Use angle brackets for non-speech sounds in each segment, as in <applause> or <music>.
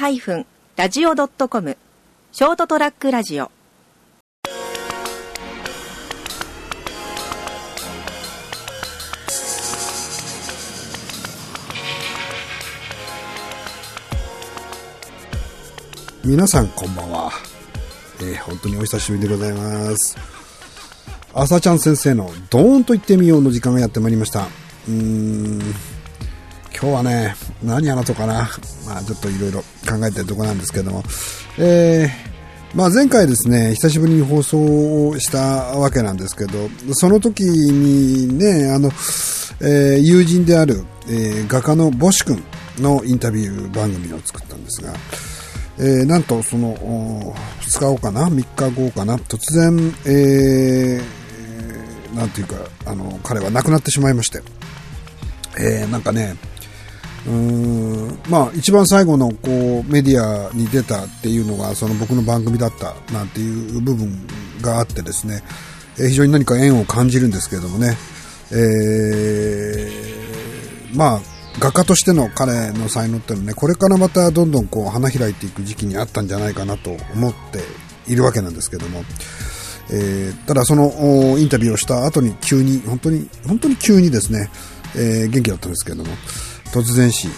ST-radio.com ショートトラックラジオ。皆さんこんばんは、えー本当にお久しぶりでございます。朝ちゃん先生のドーンと言ってみようの時間がやってまいりました。うーん今日はね何話そうかな。まあちょっといろいろ考えてるとこなんですけども。えーまあ前回ですね、久しぶりに放送をしたわけなんですけど、その時にね、あの、えー友人である、えー画家のボシ君のインタビュー番組を作ったんですが、えーなんとそのお2日後かな？3日後かな？突然、えーなんていうかあの彼は亡くなってしまいまして、えーなんかねまあ一番最後のこうメディアに出たっていうのがその僕の番組だったなんていう部分があってですね、え非常に何か縁を感じるんですけれどもね、えーまあ画家としての彼の才能っていうのはねこれからまたどんどんこう花開いていく時期にあったんじゃないかなと思っているわけなんですけども、えーただそのインタビューをした後に急に本当に本当に急にですね、えー元気だったんですけれども。突然死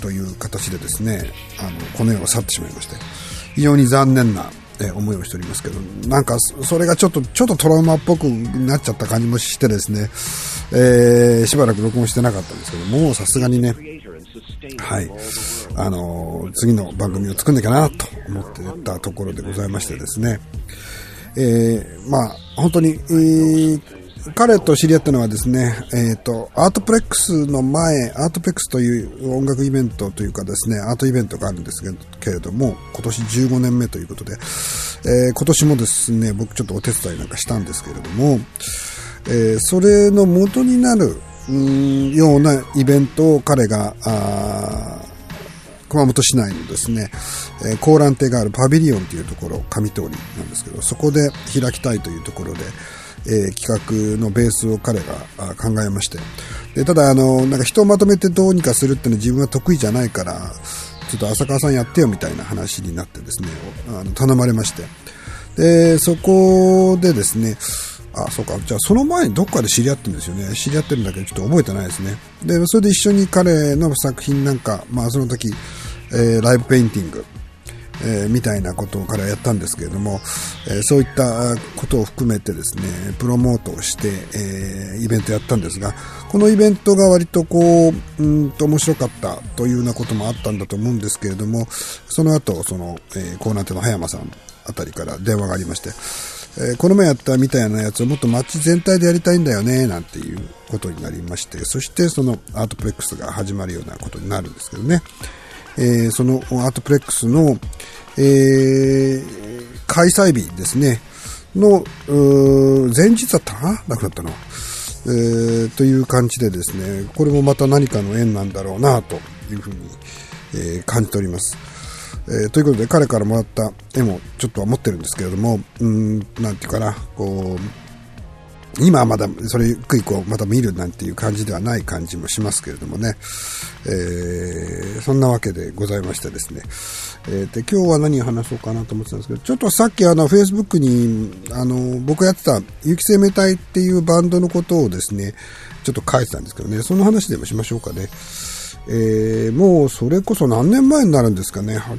という形でですねあのこの世を去ってしまいまして非常に残念な思いをしておりますけどなんかそれがちょっとちょっとトラウマっぽくなっちゃった感じもしてですね、えーしばらく録音してなかったんですけどもうさすがにねはい。あの次の番組を作んなきゃなと思ってたところでございましてですね。えーまあ、本当に、えー彼と知り合ったのはですね、えっ、と、アートプレックスの前、アートプレックスという音楽イベントというかですね、アートイベントがあるんですけれども、今年15年目ということで、えー今年もですね、僕ちょっとお手伝いなんかしたんですけれども、えーそれの元になる、うーんようなイベントを彼が、あ熊本市内のですね、えー、高蘭亭があるパビリオンというところ、上通りなんですけど、そこで開きたいというところで、えー企画のベースを彼が考えまして、でただあの、なんか人をまとめてどうにかするっていうのは自分は得意じゃないから、ちょっと浅川さんやってよみたいな話になってですね、あの頼まれまして、で、そこでですね、あ、そうか。じゃあ、その前にどっかで知り合ってるんですよね。知り合ってるんだけど、ちょっと覚えてないですね。で、それで一緒に彼の作品なんか、まあ、その時、えーライブペインティング、えーみたいなことを彼はやったんですけれども、えーそういったことを含めてですね、プロモートをして、えーイベントやったんですが、このイベントが割とこう、うんと面白かったというようなこともあったんだと思うんですけれども、その後、その、えー、コーナーテの葉山さんあたりから電話がありまして、えーこの前やったみたいなやつをもっと街全体でやりたいんだよね、なんていうことになりまして、そしてそのアートプレックスが始まるようなことになるんですけどね。えーそのアートプレックスの、えー開催日ですね、の、前日だったかな？亡くなったの。えーという感じでですね、これもまた何かの縁なんだろうな、というふうに、えー感じております。えーということで、彼からもらった絵もちょっとは持ってるんですけれども、うん、なんていうかな、こう、今はまだそれゆっくりこうまた見るなんていう感じではない感じもしますけれどもね、えーそんなわけでございましてですね、えーで今日は何を話そうかなと思ってたんですけどちょっとさっきあのフェイスブックにあの僕やってた有機生命体っていうバンドのことをですねちょっと書いてたんですけどね。その話でもしましょうかね、えーもうそれこそ何年前になるんですかね。は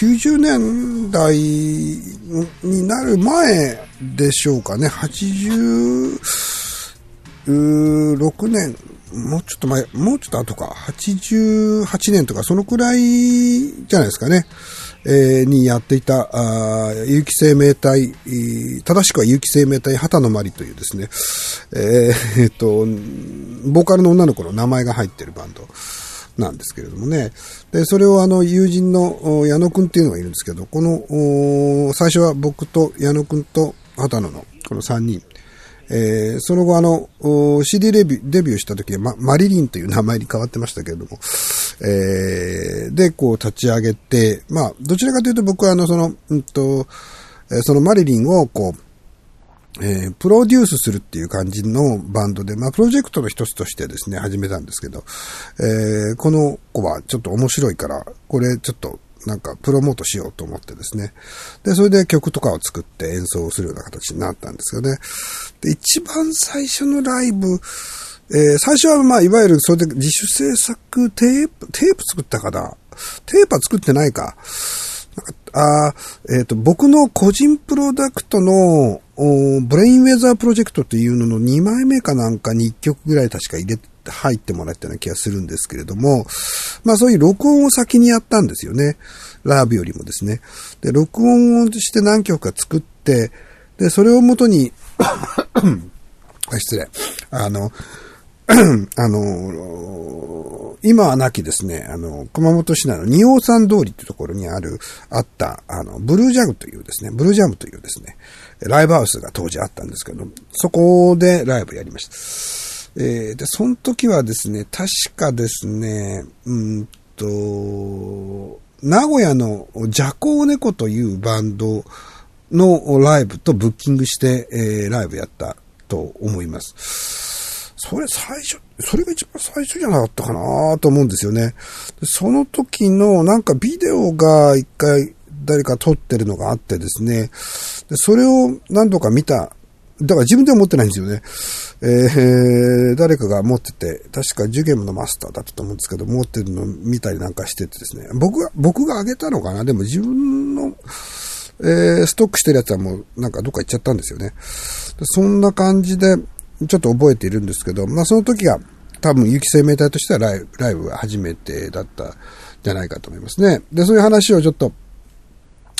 90年代になる前でしょうかね。86年、もうちょっと前、もうちょっと後か。88年とか、そのくらいじゃないですかね。えーにやっていた、あ有機生命体、正しくは有機生命体畑のまりというですね、えーえっと、ボーカルの女の子の名前が入ってるバンド。なんですけれどもね。で、それをあの、友人の矢野くんっていうのがいるんですけど、この、最初は僕と矢野くんと畑野の、この3人。えーその後あの、CD デビューデビューした時は、ま、マリリンという名前に変わってましたけれども、えーで、こう立ち上げて、まあ、どちらかというと僕はあの、その、うんと、そのマリリンをこう、えー、プロデュースするっていう感じのバンドで、まあ、プロジェクトの一つとしてですね、始めたんですけど、えー、この子はちょっと面白いから、これちょっとなんかプロモートしようと思ってですね。で、それで曲とかを作って演奏するような形になったんですよね。で、一番最初のライブ、えー、最初はまあ、いわゆるそれで自主制作テープ、テープ作ったかな？テープは作ってないか。あえ、ー、と、僕の個人プロダクトの、ブレインウェザープロジェクトっていうのの2枚目かなんかに1曲ぐらい確か入れ、入ってもらったような気がするんですけれども、まあそういう録音を先にやったんですよね。ラーブよりもですね。で、録音をして何曲か作って、で、それをもとに <coughs> 失礼。あの、<clears throat> あの、今はなきですね、あの、熊本市内の仁王山通りっていうところにある、あった、あの、ブルージャムというですね、ブルージャムというですね、ライブハウスが当時あったんですけど、そこでライブやりました。えー、で、その時はですね、確かですね、うんと、名古屋のジャコーネコというバンドのライブとブッキングして、えー、ライブやったと思います。それ最初、それが一番最初じゃなかったかなと思うんですよね。その時のなんかビデオが一回誰か撮ってるのがあってですね、でそれを何度か見た。だから自分では持ってないんですよね。えー、誰かが持ってて、確かジュゲムのマスターだったと思うんですけど、持ってるのを見たりなんかしててですね、僕が、僕があげたのかな？でも自分の、えー、ストックしてるやつはもうなんかどっか行っちゃったんですよね。そんな感じで、ちょっと覚えているんですけど、まあその時が多分有機生命体としてはライブライブが初めてだったじゃないかと思いますね。で、そういう話をちょっと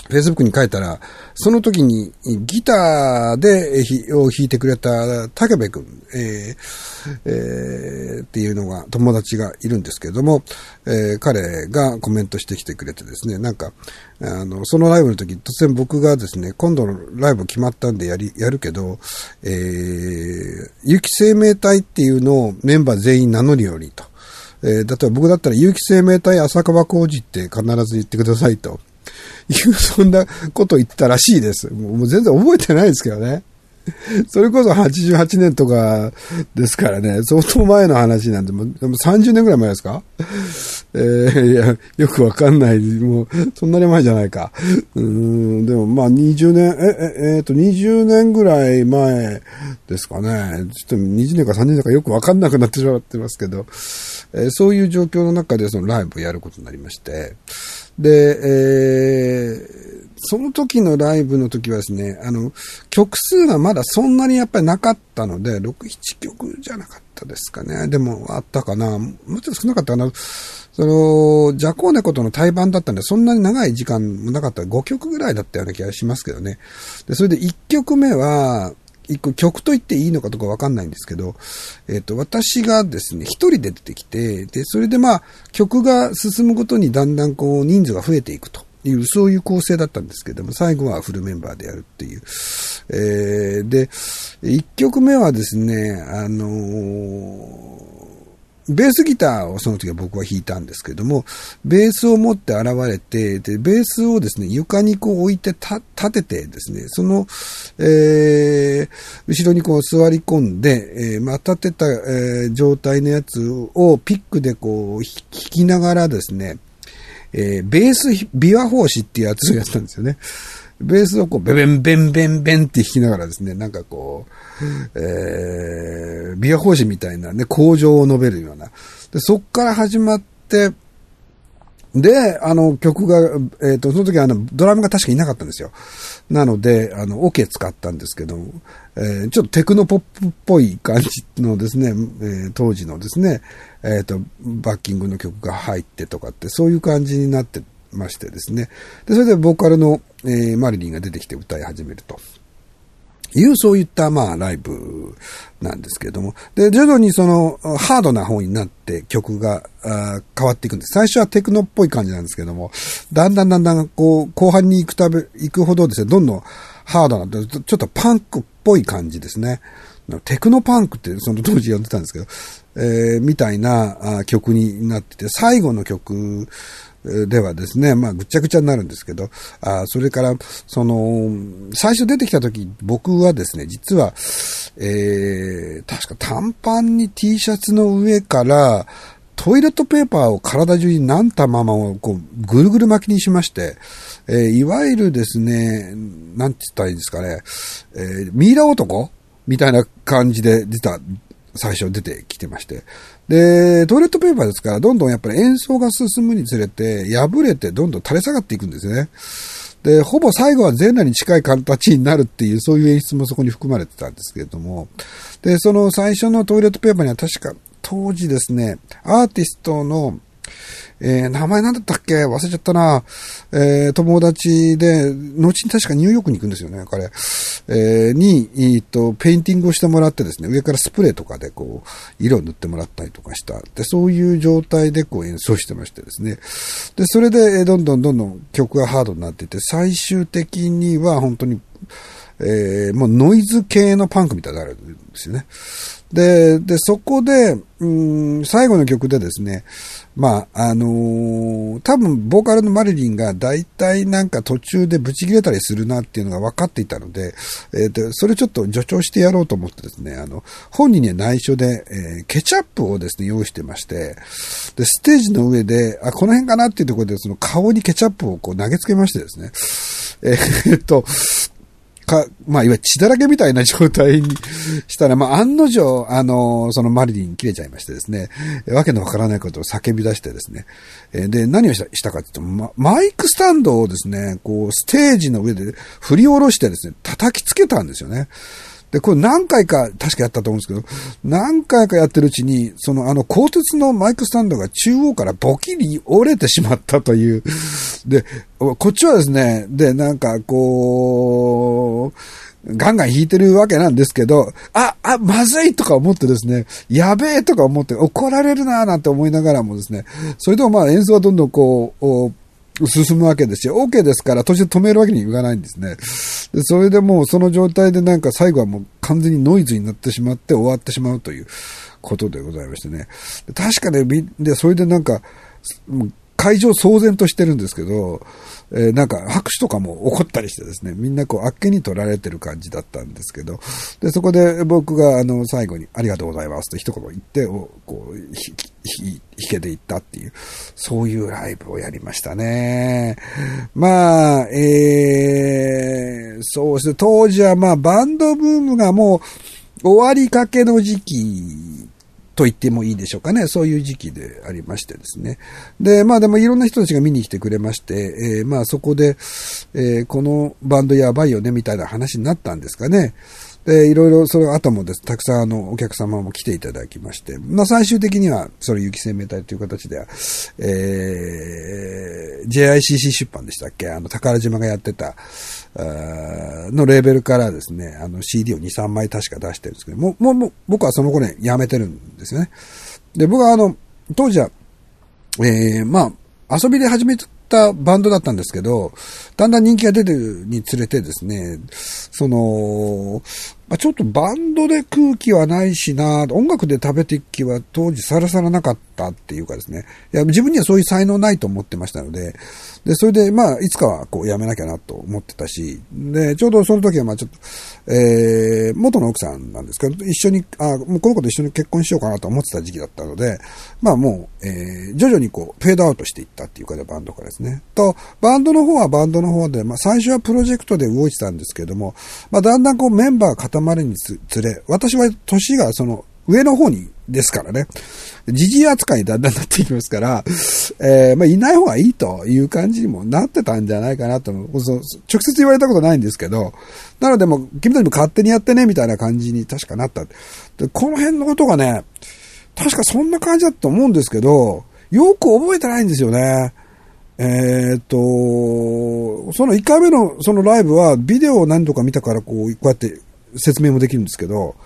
Facebook に書いたら、その時にギターでを弾いてくれた竹部くん、えーえー、っていうのが友達がいるんですけれども、えー、彼がコメントしてきてくれてですね、なんか、あの、そのライブの時、突然僕がですね、今度のライブ決まったんでやり、やるけど、えー、有機生命体っていうのをメンバー全員名乗るようにと。えー、例えば僕だったら有機生命体浅川浩二って必ず言ってくださいと。いう、そんなこと言ったらしいです。もう全然覚えてないですけどね。それこそ88年とかですからね、相当前の話なんで、もでも30年ぐらい前ですか？えー、いや、よくわかんない。もう、そんなに前じゃないか。うん、でもまあ20年、え、え、えー、と、20年ぐらい前ですかね。ちょっと20年か30年かよくわかんなくなってしまってますけど、えー、そういう状況の中でそのライブをやることになりまして、で、えー、その時のライブの時はですね、あの、曲数がまだそんなにやっぱりなかったので、6、7曲じゃなかったですかね。でもあったかな。もうちょっと少なかったかな。その、ジャコーネコとの対バンだったんで、そんなに長い時間もなかった。5曲ぐらいだったような気がしますけどね。で、それで1曲目は、一個曲と言っていいのかとかわかんないんですけど、えっ、ー、と、私がですね、一人で出てきて、で、それでまあ、曲が進むごとにだんだんこう、人数が増えていくという、そういう構成だったんですけども、最後はフルメンバーでやるっていう。えー、で、一曲目はですね、あのーベースギターをその時は僕は弾いたんですけども、ベースを持って現れて、で、ベースをですね、床にこう置いて立ててですね、その、えー、後ろにこう座り込んで、えー、まあ、立てた、えー、状態のやつをピックでこう弾きながらですね、えー、ベース、琵琶法師っていうやつをやったんですよね。ベースをこう、ベベンベンベンベンって弾きながらですね、なんかこう、えー、ビア法師みたいなね、工場を述べるような。で、そっから始まって、で、あの、曲が、えっ、ー、と、その時あの、ドラムが確かいなかったんですよ。なので、あの、オ、ケ使ったんですけど、えー、ちょっとテクノポップっぽい感じのですね、えー、当時のですね、えっ、ー、と、バッキングの曲が入ってとかって、そういう感じになってましてですね。で、それでボーカルの、えー、マリリンが出てきて歌い始めると。いう、そういった、まあ、ライブなんですけれども。で、徐々にその、ハードな方になって曲があ変わっていくんです。最初はテクノっぽい感じなんですけども、だんだんだんだん、こう、後半に行くたび、行くほどですね、どんどんハードな、ちょっとパンクっぽい感じですね。テクノパンクってその当時呼んでたんですけど、えー、みたいな曲になってて、最後の曲ではですね、まあ、ぐちゃぐちゃになるんですけど、あそれから、その、最初出てきた時、僕はですね、実は、えー、確か短パンに T シャツの上から、トイレットペーパーを体中に何玉もこうぐるぐる巻きにしまして、えー、いわゆるですね、なんて言ったらいいんですかね、えー、ミイラ男みたいな感じで出た、最初出てきてまして。で、トイレットペーパーですから、どんどんやっぱり演奏が進むにつれて、破れてどんどん垂れ下がっていくんですね。で、ほぼ最後は全裸に近い形になるっていう、そういう演出もそこに含まれてたんですけれども、で、その最初のトイレットペーパーには確か、当時ですね、アーティストの、えー、名前なんだったっけ？忘れちゃったな。えー、友達で、後に確かニューヨークに行くんですよね、彼。えー、に、えっと、ペインティングをしてもらってですね、上からスプレーとかでこう、色を塗ってもらったりとかした。で、そういう状態でこう演奏してましてですね。で、それで、どんどんどんどん曲がハードになっていて、最終的には本当に、えー、もうノイズ系のパンクみたいになるんですよね。で、で、そこで、うん、最後の曲でですね、まあ、あのー、多分、ボーカルのマリリンが大体なんか途中でブチ切れたりするなっていうのが分かっていたので、えー、で、それちょっと助長してやろうと思ってですね、あの、本人には内緒で、えー、ケチャップをですね、用意してまして、で、ステージの上で、あ、この辺かなっていうところで、その顔にケチャップをこう投げつけましてですね、えー、っと、か、まあ、いわゆる血だらけみたいな状態にしたら、まあ、案の定、あの、そのマリリン切れちゃいましてですね、わけのわからないことを叫び出してですね、で、何をしたかっていうと、ま、マイクスタンドをですね、こう、ステージの上で振り下ろしてですね、叩きつけたんですよね。で、これ何回か確かやったと思うんですけど、何回かやってるうちに、そのあの鋼鉄のマイクスタンドが中央からボキリ折れてしまったという。で、こっちはですね、で、なんかこう、ガンガン弾いてるわけなんですけど、あ、あ、まずいとか思ってですね、やべえとか思って怒られるなーなんて思いながらもですね、それでもまあ演奏はどんどんこう、進むわけですよ。OK ですから途中止めるわけにいかないんですね。でそれでもうその状態でなんか最後はもう完全にノイズになってしまって終わってしまうということでございましてね。確かね、で、それでなんか、会場騒然としてるんですけど、えー、なんか拍手とかも起こったりしてですね、みんなこうあっけに取られてる感じだったんですけど、で、そこで僕があの最後にありがとうございますと一言言って、こう、弾けていったっていう、そういうライブをやりましたね。まあ、えー、そうですね、当時はまあバンドブームがもう終わりかけの時期と言ってもいいでしょうかね。そういう時期でありましてですね。で、まあでもいろんな人たちが見に来てくれまして、えー、まあそこで、えー、このバンドやばいよねみたいな話になったんですかね。で、いろいろその後もです、たくさんあの、お客様も来ていただきまして、まあ最終的には、それ雪生命体という形では、えー、JICC 出版でしたっけ？あの、宝島がやってた、のレーベルからですね、あの CD を2、3枚確か出してるんですけど、もう、もう、僕はその頃ね、やめてるんですよね。で、僕はあの、当時は、えー、まあ、遊びで始めたバンドだったんですけど、だんだん人気が出てるにつれてですね、その、まあ、ちょっとバンドで空気はないしな、音楽で食べていく気は当時さらさらなかったっていうかですね、いや自分にはそういう才能ないと思ってましたので、で、それでまあ、いつかはこうやめなきゃなと思ってたし、で、ちょうどその時はまあちょっと、えー、元の奥さんなんですけど、一緒に、あ、もうこの子と一緒に結婚しようかなと思ってた時期だったので、まあもう、えー、徐々にこう、フェードアウトしていったっていうかで、バンドからですね。と、バンドの方はバンドの方で、まあ最初はプロジェクトで動いてたんですけれども、まあだんだんこうメンバー固まるにつれ、私は年がその上の方にですからね、時事扱いにだんだんなっていきますから、えー、まあ、いない方がいいという感じにもなってたんじゃないかなと、直接言われたことないんですけど、なのでも君たちも勝手にやってね、みたいな感じに確かなった。で、この辺のことがね、確かそんな感じだと思うんですけど、よく覚えてないんですよね。えー、っと、その1回目のそのライブはビデオを何度か見たからこう、こうやって説明もできるんですけど、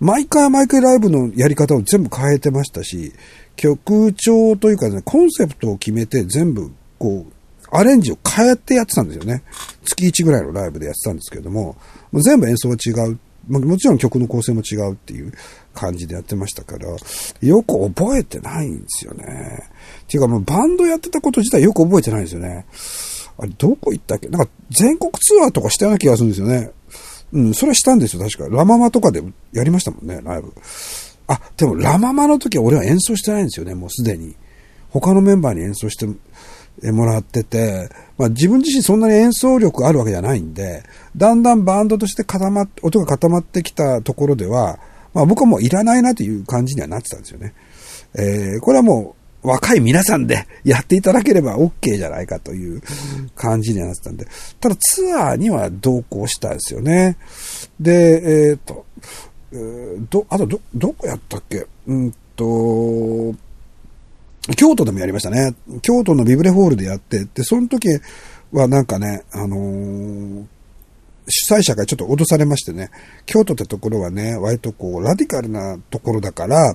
毎回毎回ライブのやり方を全部変えてましたし、曲調というかね、コンセプトを決めて全部、こう、アレンジを変えてやってたんですよね。月1ぐらいのライブでやってたんですけれども、全部演奏が違うまもちろん曲の構成も違うっていう感じでやってましたから、よく覚えてないんですよね。ていうかもうバンドやってたこと自体よく覚えてないんですよね。あれ、どこ行ったっけ？なんか全国ツアーとかしたような気がするんですよね。うん、それはしたんですよ、確か。ラママとかでやりましたもんね、ライブ。あ、でもラママの時は俺は演奏してないんですよね、もうすでに。他のメンバーに演奏してもらってて、まあ自分自身そんなに演奏力あるわけじゃないんで、だんだんバンドとして固まっ、音が固まってきたところでは、まあ僕はもういらないなという感じにはなってたんですよね。えー、これはもう若い皆さんでやっていただければ OK じゃないかという感じになってたんで、ただツアーには同行したんですよね。で、えっ、ー、と、えー、ど、あとど、どこやったっけ？うんと、京都でもやりましたね。京都のビブレホールでやって、で、その時はなんかね、あのー、主催者がちょっと脅されましてね、京都ってところはね、割とこう、ラディカルなところだから、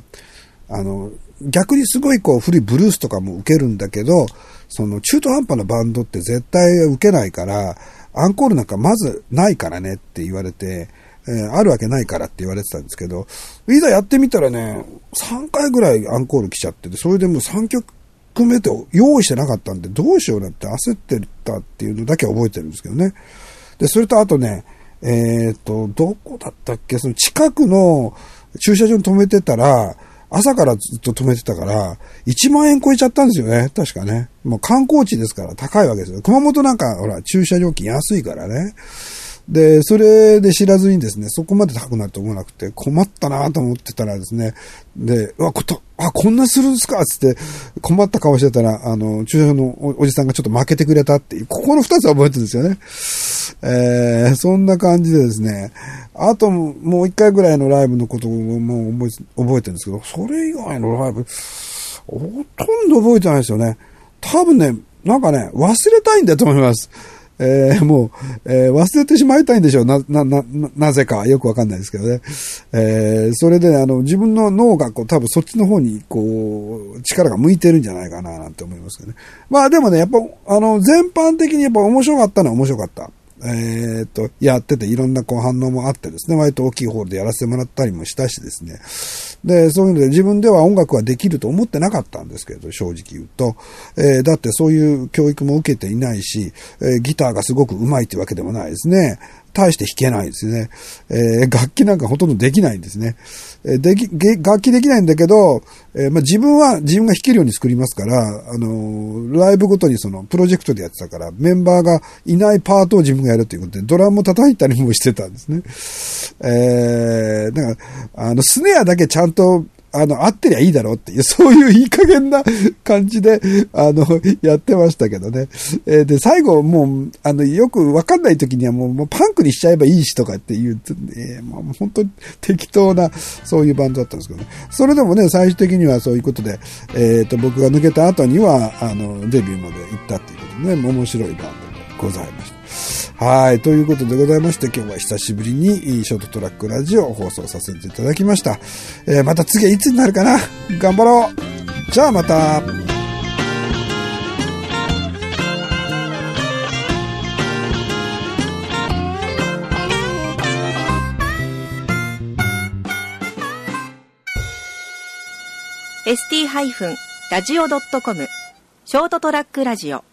あの、逆にすごいこう、古いブルースとかも受けるんだけど、その中途半端なバンドって絶対受けないから、アンコールなんかまずないからねって言われて、えー、あるわけないからって言われてたんですけど、いざやってみたらね、3回ぐらいアンコール来ちゃってて、それでもう3曲目って用意してなかったんで、どうしようなって焦ってたっていうのだけは覚えてるんですけどね。で、それとあとね、えっ、と、どこだったっけ？その近くの駐車場に止めてたら、朝からずっと止めてたから、1万円超えちゃったんですよね。確かね。もう観光地ですから高いわけですよ。熊本なんか、ほら、駐車料金安いからね。で、それで知らずにですね、そこまで高くなると思わなくて、困ったなと思ってたらですね、で、うわ、こと、あ、こんなするんですか？つって、困った顔してたら、あの、駐車場のおじさんがちょっと負けてくれたっていう、ここの二つは覚えてるんですよね。えー、そんな感じでですね、あともう一回ぐらいのライブのことをもう覚え覚えてるんですけど、それ以外のライブ、ほとんど覚えてないですよね。多分ね、なんかね、忘れたいんだと思います。えー、もう、えー、忘れてしまいたいんでしょう。な、な、な、なぜかよくわかんないですけどね。えー、それで、あの、自分の脳がこう、多分そっちの方に、こう、力が向いてるんじゃないかな、なんて思いますけどね。まあでもね、やっぱ、あの、全般的にやっぱ面白かったのは面白かった。えっ、と、やってていろんなこう反応もあってですね、割と大きいホールでやらせてもらったりもしたしですね。で、そういうので自分では音楽はできると思ってなかったんですけど、正直言うと。えー、だってそういう教育も受けていないし、えー、ギターがすごく上手いってわけでもないですね。大して弾けないですね。えー、楽器なんかほとんどできないんですね。えー、でき、楽器できないんだけど、えー、まあ、自分は自分が弾けるように作りますから、あのー、ライブごとにそのプロジェクトでやってたから、メンバーがいないパートを自分がやるということで、ドラムも叩いたりもしてたんですね。えー、だから、あの、スネアだけちゃんとあの、合ってりゃいいだろうっていう、<laughs> そういういい加減な感じで、あの、やってましたけどね。えー、で、最後、もう、あの、よくわかんない時にはもう、もうパンクにしちゃえばいいしとかっていう、えー、もう本当に適当な、そういうバンドだったんですけどね。それでもね、最終的にはそういうことで、えっ、ー、と、僕が抜けた後には、あの、デビューまで行ったっていうことでね、面白いバンドございました。はい。ということでございまして、今日は久しぶりにショートトラックラジオを放送させていただきました。えー、また次はいつになるかな？頑張ろうじゃあまた ST-radio.com ショートトラックラジオ